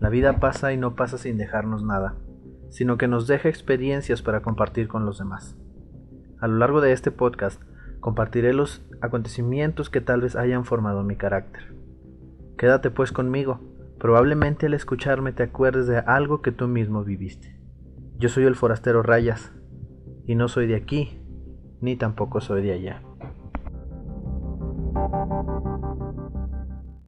La vida pasa y no pasa sin dejarnos nada, sino que nos deja experiencias para compartir con los demás. A lo largo de este podcast compartiré los acontecimientos que tal vez hayan formado mi carácter. Quédate pues conmigo, probablemente al escucharme te acuerdes de algo que tú mismo viviste. Yo soy el forastero Rayas, y no soy de aquí, ni tampoco soy de allá.